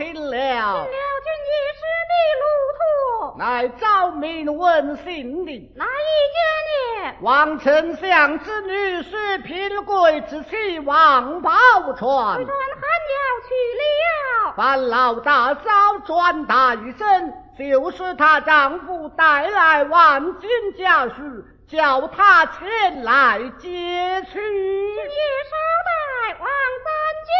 嫂请了，了君一时的路途，乃昭明问姓的。哪一家呢？王丞相之女是平贵之妻王宝钏转，喊了去了。烦老大嫂转达一声，就是她丈夫带来万金家书，叫她前来接去。也少带王三姐。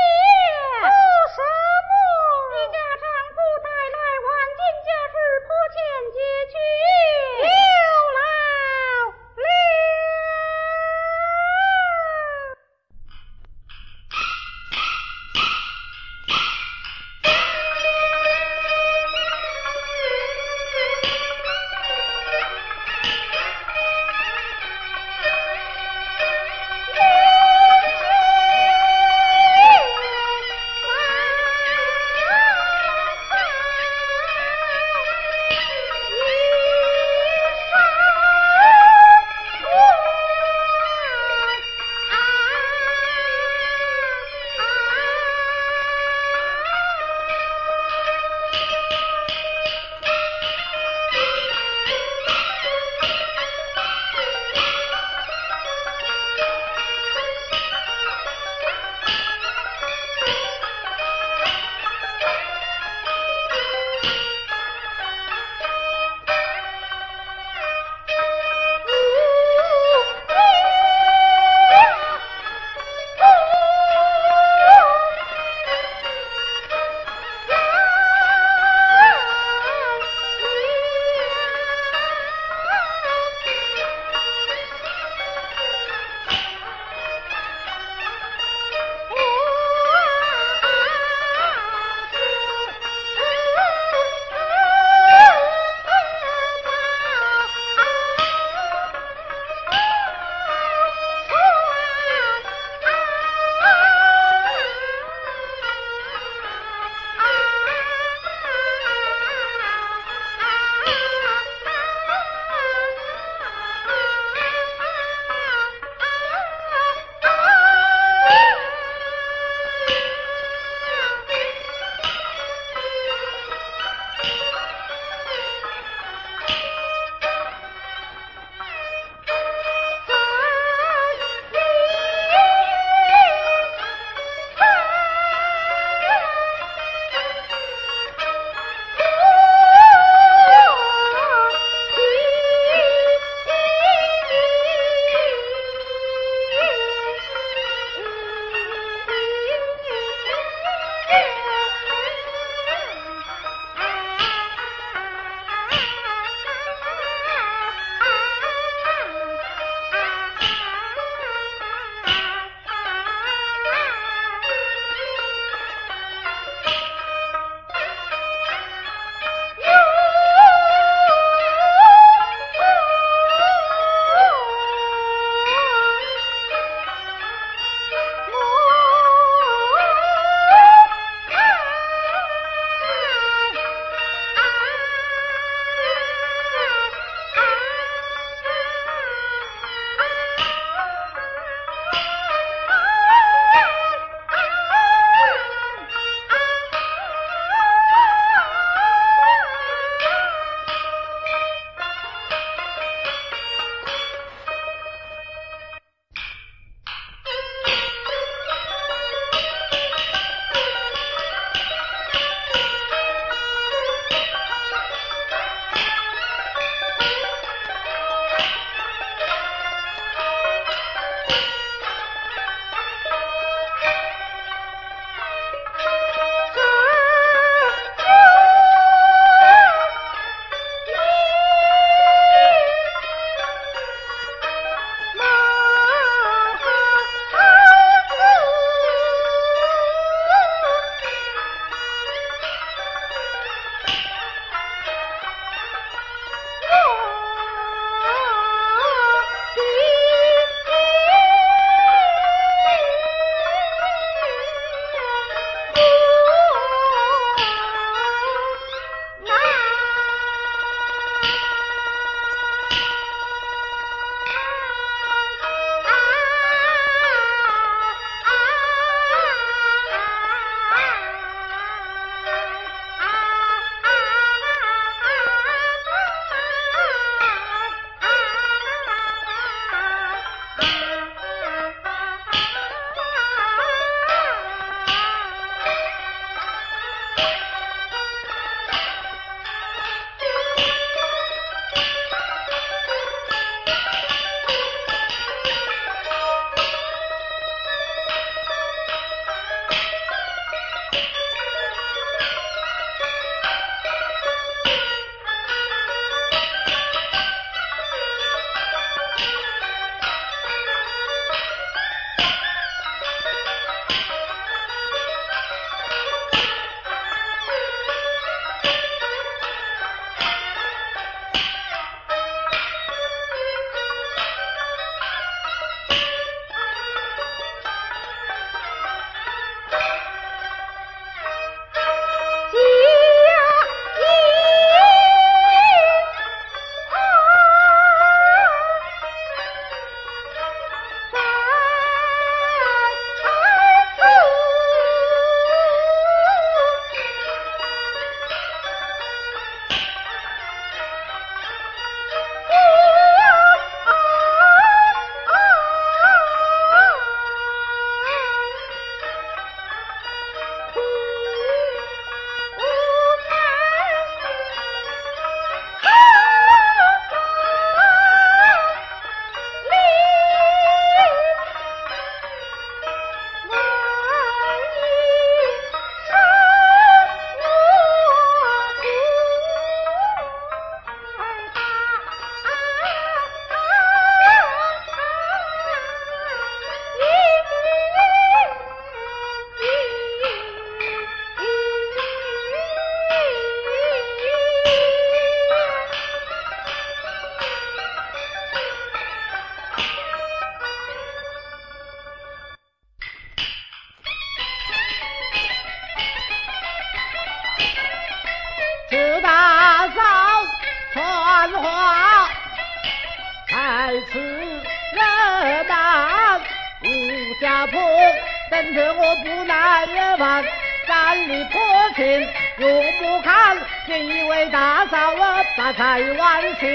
嫂儿把菜碗幸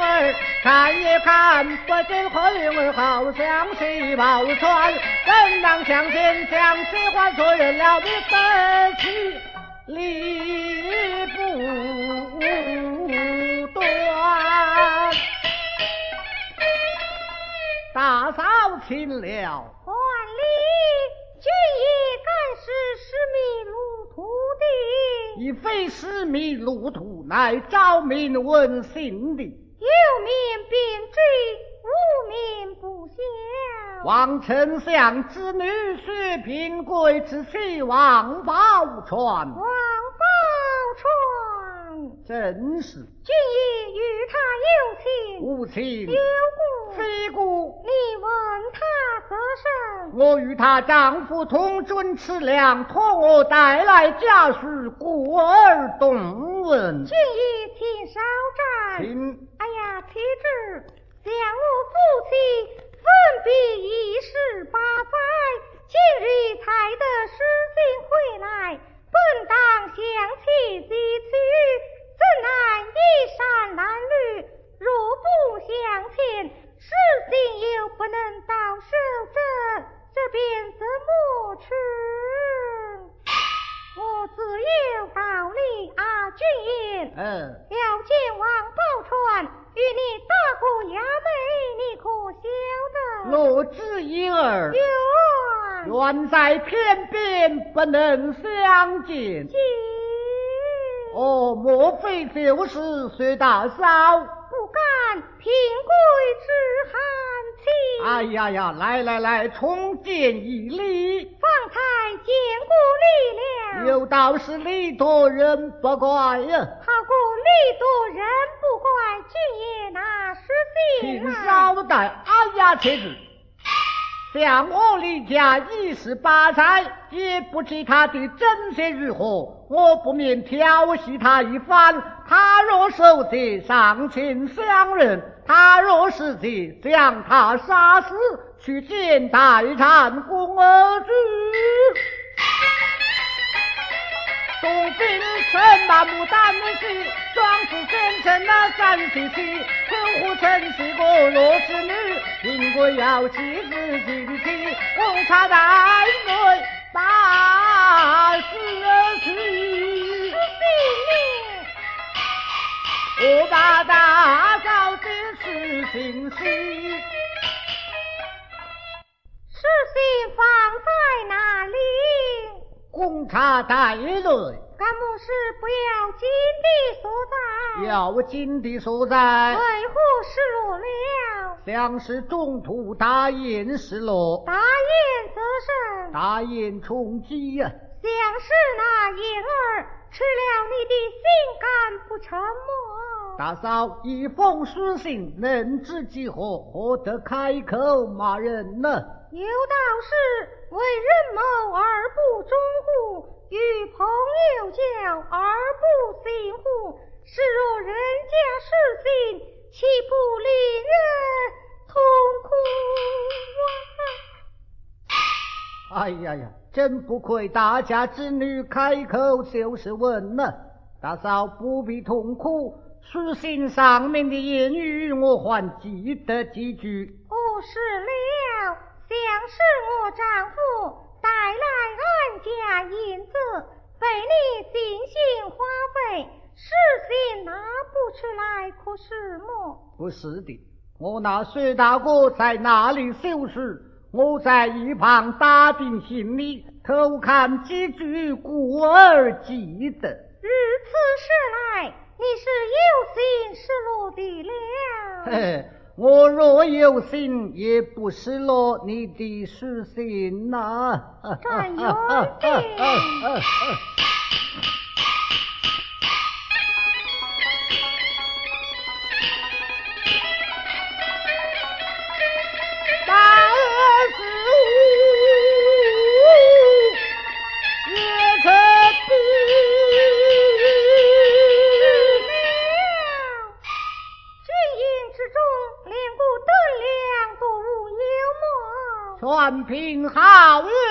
儿，看也看不见何云儿，好像是宝钏。怎能相见将喜欢错认了你分起离不断。大嫂听了，还礼。君也敢是失迷路途的？已非失迷路途，乃昭明问心的。有名便知，无名不晓。王丞相之女薛平贵之妻王宝钏。王宝钏，正是。君也与他有情？无情。有故？非故？你问他何事？我与她丈夫同准吃粮，托我带来家书，故而动问。君也请稍战。请。哎呀，妻子，两我夫妻分别已十八载，今日才得书信回来，本当相亲结娶，怎奈衣衫褴褛，若不相亲，事情又不能到手，这这便怎么成？我自有道理啊，君言。嗯。要见王宝钏与你大过衙门，你可晓得？罗知婴儿。远远在天边，不能相见。见。哦，莫非就是薛大嫂？不敢，平贵之寒气。哎呀呀，来来来，重见一礼。方才见过你了。有道是礼多人不怪呀，好过礼多人不怪，君爷那是信。请稍待，哎呀，妻子，像我李家一十八载，也不知他的真心如何，我不免调戏他一番。他若受罪，上前相认；他若是贼，将他杀死，去见代禅公儿子。东兵乘马牡丹戏，壮士先成那三七七，称呼陈氏个弱势女，应该要妻子进妻，红茶带泪大死去。我把大嫂的事情事，事情放在哪里？红茶带泪，干么事不要紧的所在？要紧的所在，为何失落了？想是中途大宴失落。大宴则甚？大宴充饥呀！像是那婴儿吃了你的心肝不成么？大嫂，一封书信能知几何？何得开口骂人呢？有道是。为人谋而不忠乎？与朋友交而不信乎？是若人家失信，岂不令人痛苦？哎呀呀，真不愧大家之女，开口就是问呢。大嫂不必痛苦，书信上面的言语，我还记得几句。哦，是了。想是我丈夫带来俺家银子，被你精心花费，事情拿不出来，可是么？不是的，我那薛大哥在那里收拾，我在一旁打定行李，偷看几句，故而记得。如此说来，你是有心失落的了。我若有心，也不失落你的书信呐。真有 好运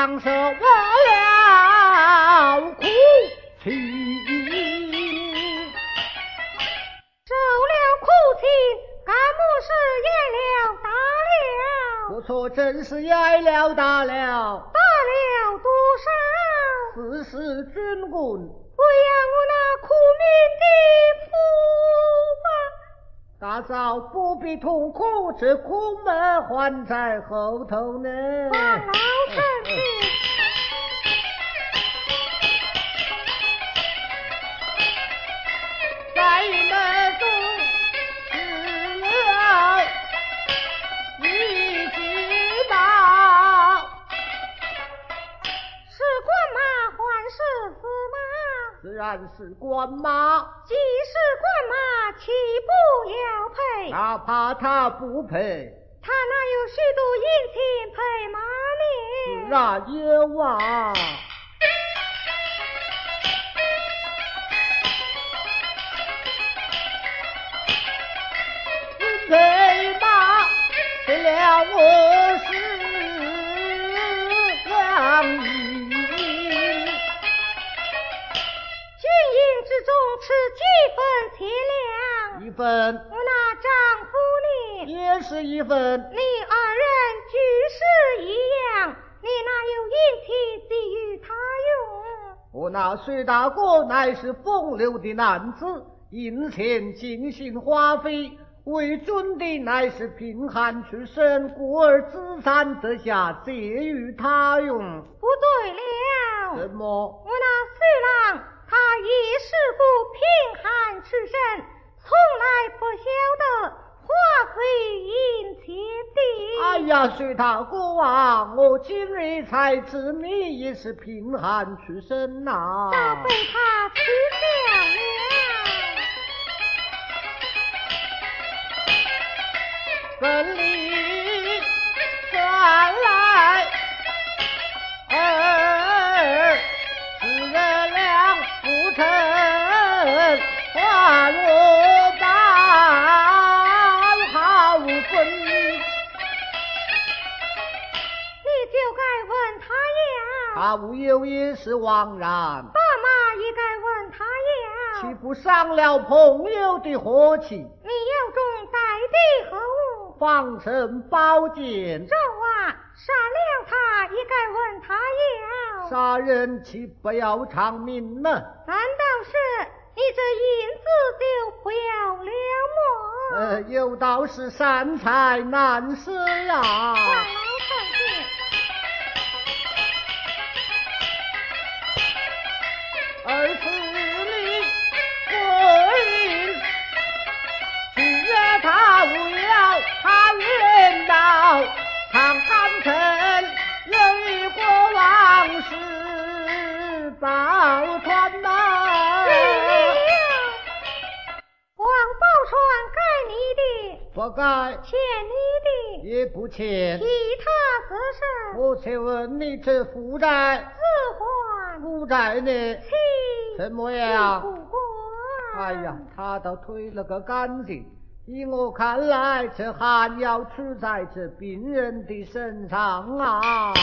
双手了苦泣，受了苦亲，干么事挨了打了？不错，真是挨了打了。打了多少？四十军棍。不要我那苦命的夫吧，大嫂不必痛苦，这苦闷还在后头呢。但是官马，既是官马，岂不要配？哪怕他不配，他哪有许多银钱配马呢？自然有啊。配马给了我我那丈夫呢？也是一份。你二人居是一样，你哪有银钱给予他用？我那薛大哥乃是风流的男子，银钱尽心花费。为尊的乃是贫寒出身，故而资产得下借予他用。不对了。什么？我那四郎。他也是个贫寒出身，从来不晓得花费银钱的。哎呀，徐大哥啊，我今日才知你也是贫寒出身呐。早被他取笑了。分离无有也是枉然。爸妈也该问他呀。岂不伤了朋友的和气？你有中带的何物？防身宝剑。这话杀了他也该问他呀。杀人岂不要偿命呢？难道是？你这银子就不要了么？呃，有道是善财难舍呀。欠你的也不欠，其他私事我且问你，这负债自还，负债呢？什么呀？哎呀，他倒推了个干净。依我看来，这汗要出在这病人的身上啊。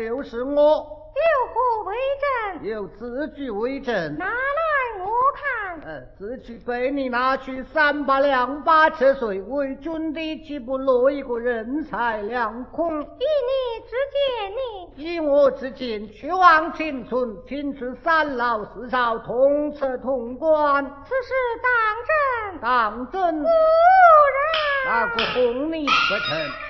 就是我，有何为证？有字据为证。拿来我看。呃，字据被你拿去三八两八车税，为君的岂不落一个人财两空？以你之见，你以我之见，去往青村，请出三老四少，同吃同官。此事当真？当真。无人。那个哄你不成？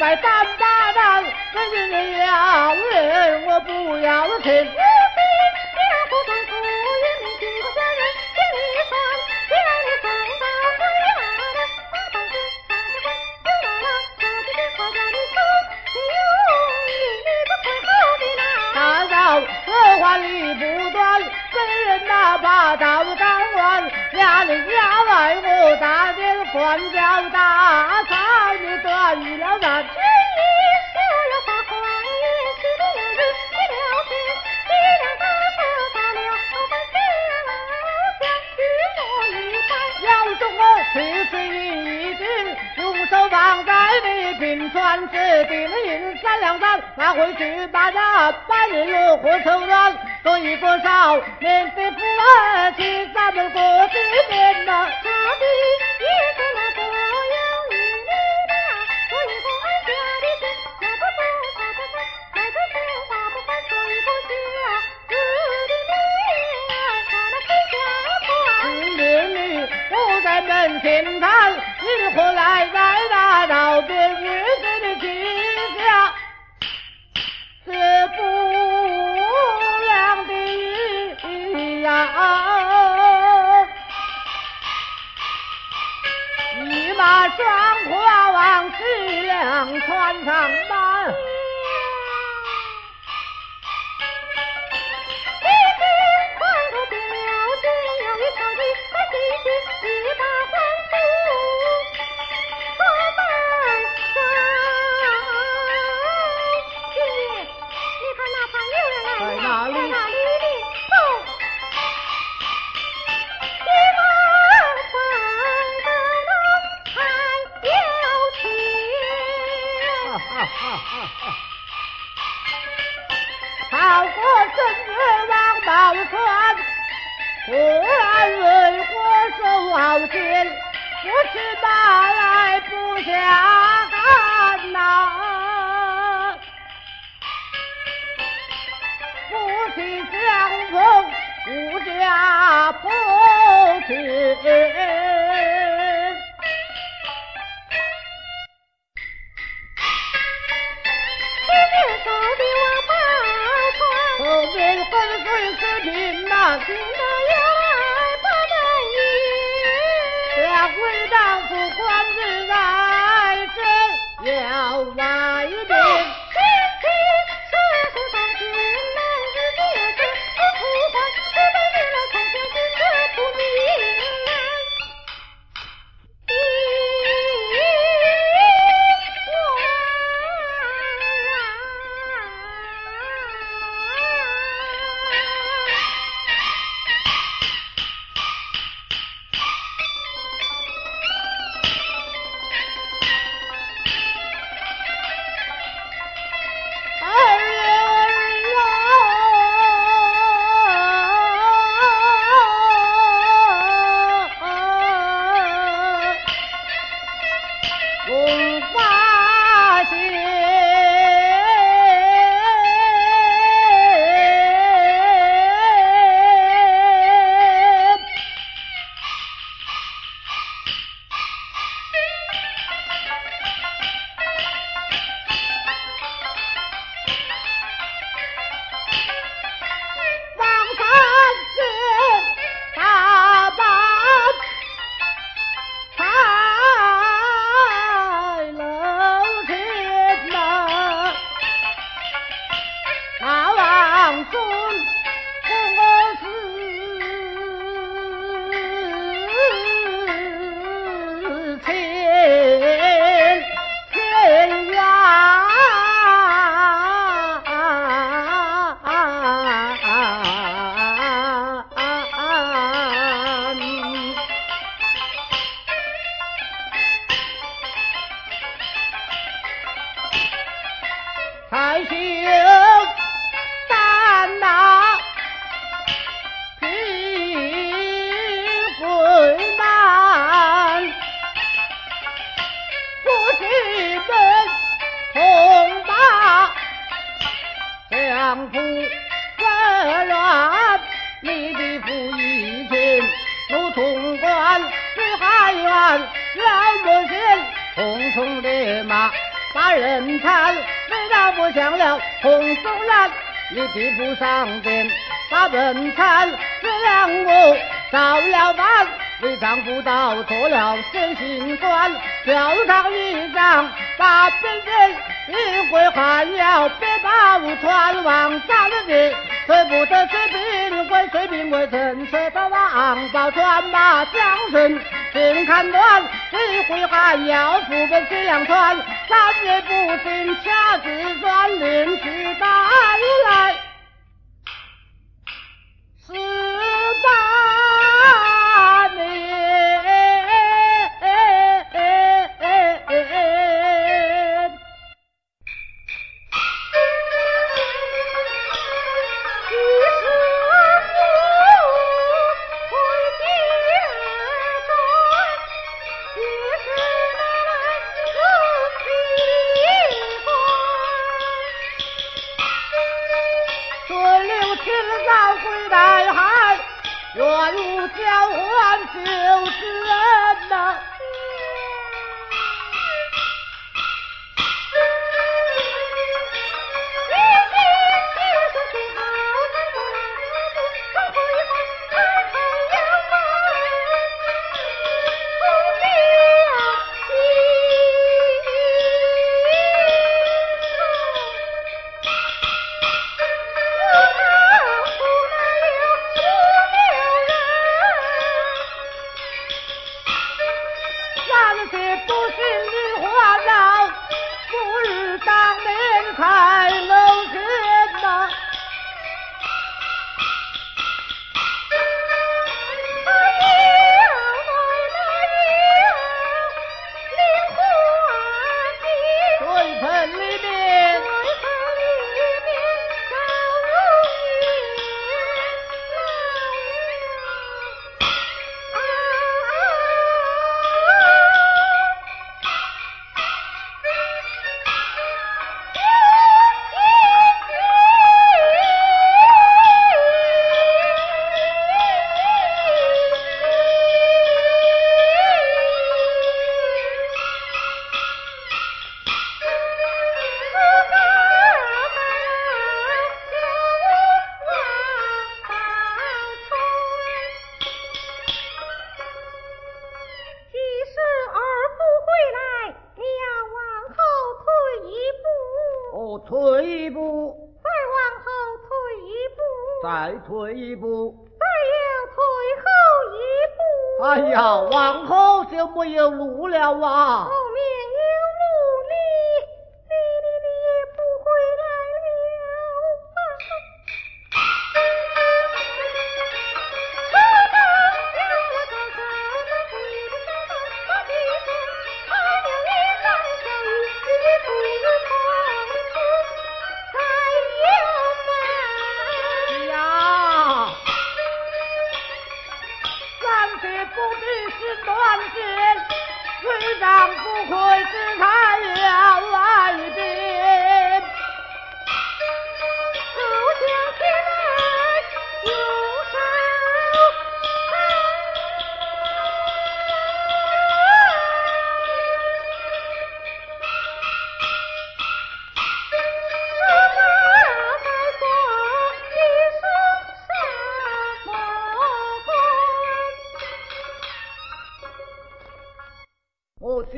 来战八战人我不要人我不要人我要人我不要你死我在里行过你你我的不断人打靶我打官了大嫂，你得意了那只一丝儿花黄一丝的良人，一了枝，一了大嫂把了分枝香许诺一番。要中我此次一定用手绑在你鬓穿指定银三两簪，拿回去把这半日月火愁乱。所以说少免得不安，是咱们国之年呐，他的。告别日子的景象是不良的呀、啊。马双跨往西凉川上。虽不得治兵归谁病为臣是得王宝钏马将军请看乱谁会还要复辟西凉川三月不行恰似乱铃去打来。一步，再往后退一步，再退一步，再要退后一步。哎呀，往后就没有路了啊！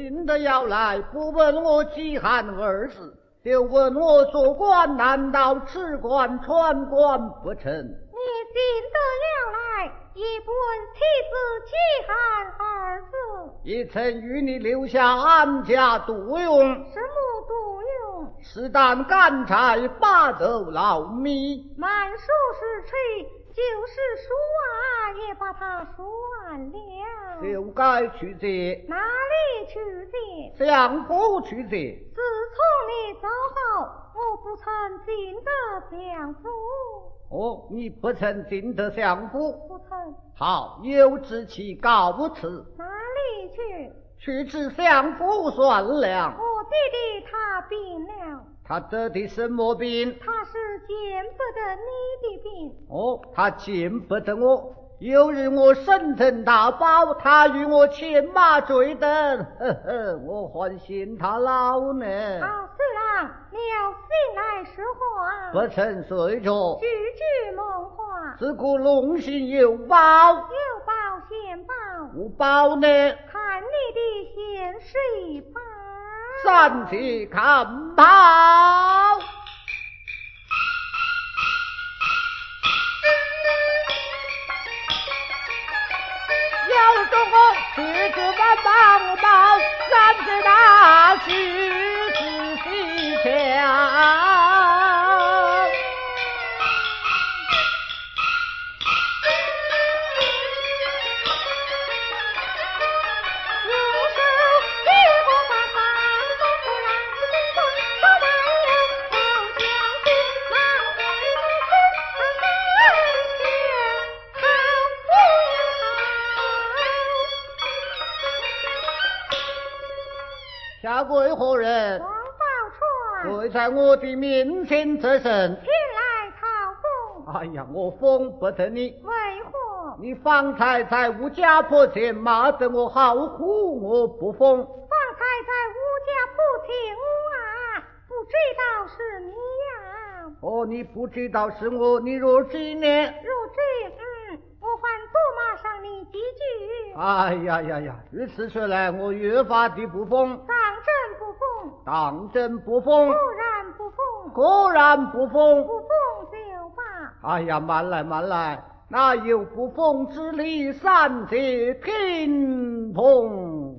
我今的要来，不问我饥寒二字，就问我做官，难道吃官穿官不成？你进得了来，也不问妻子饥寒二字，也曾与你留下安家独用，什么独用？是担干柴八斗老米。满树是吹，就是说啊，也把它说完了。就该去借，哪里去借？相夫去借。自从你走后，我不曾进得相府，哦，你不曾进得相府，不曾。好，有志气告辞，哪里去？去至相府算了。我弟弟他病了，他得的什么病？他是见不得你的病。哦，他见不得我。有日我生辰大宝，他与我牵马追灯，呵呵，我还嫌他老呢。好，虽然你要醒来说话，不曾睡着，句句梦话，自古龙行有宝，有宝现宝，无宝呢，看你的现谁宝。三尺看宝。有中我去子把帮宝，三七大喜仔细瞧。下跪何人？王宝钏跪在我的面前这身。前来讨封，哎呀，我封不得你。为何？你方才在吴家坡前骂得我好苦，我不封。方才在吴家坡前我啊，不知道是你呀、哦，你不知道是我，你若知呢？若知，嗯，我还多骂上你几句。哎呀呀呀！如此说来，我越发的不封，当真不封，果然不封，果然不封。不封就罢。哎呀，慢来慢来，哪有不封之理？三界平通。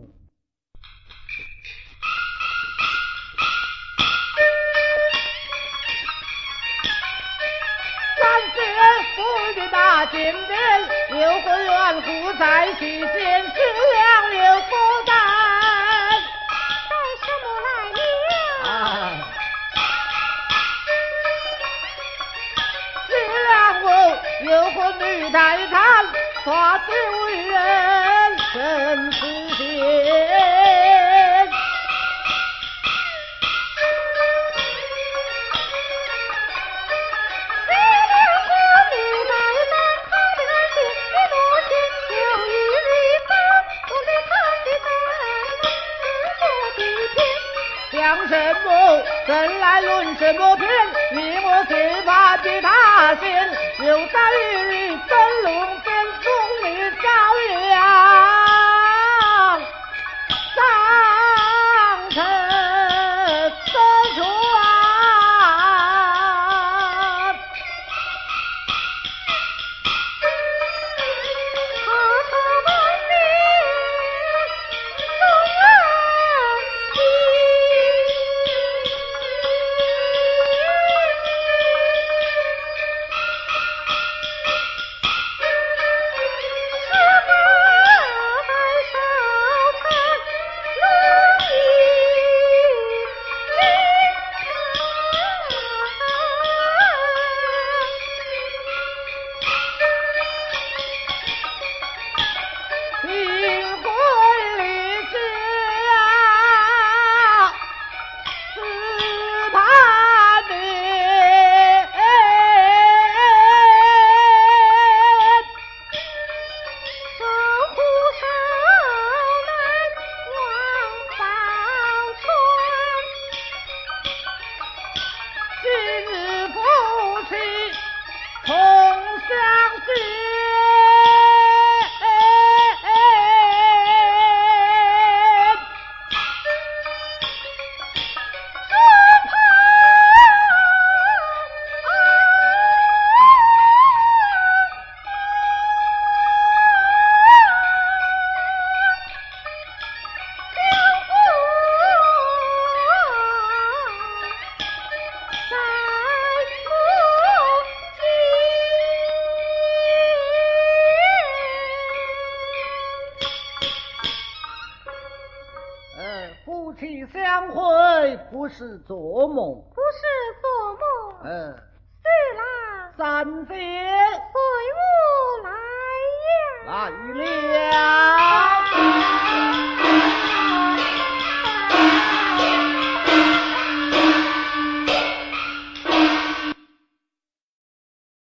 三界府的大金殿，有个缘故在其间，个女太太，讲什么？人来论什么偏？你我最怕的他先，有朝一日真龙变送你朝阳，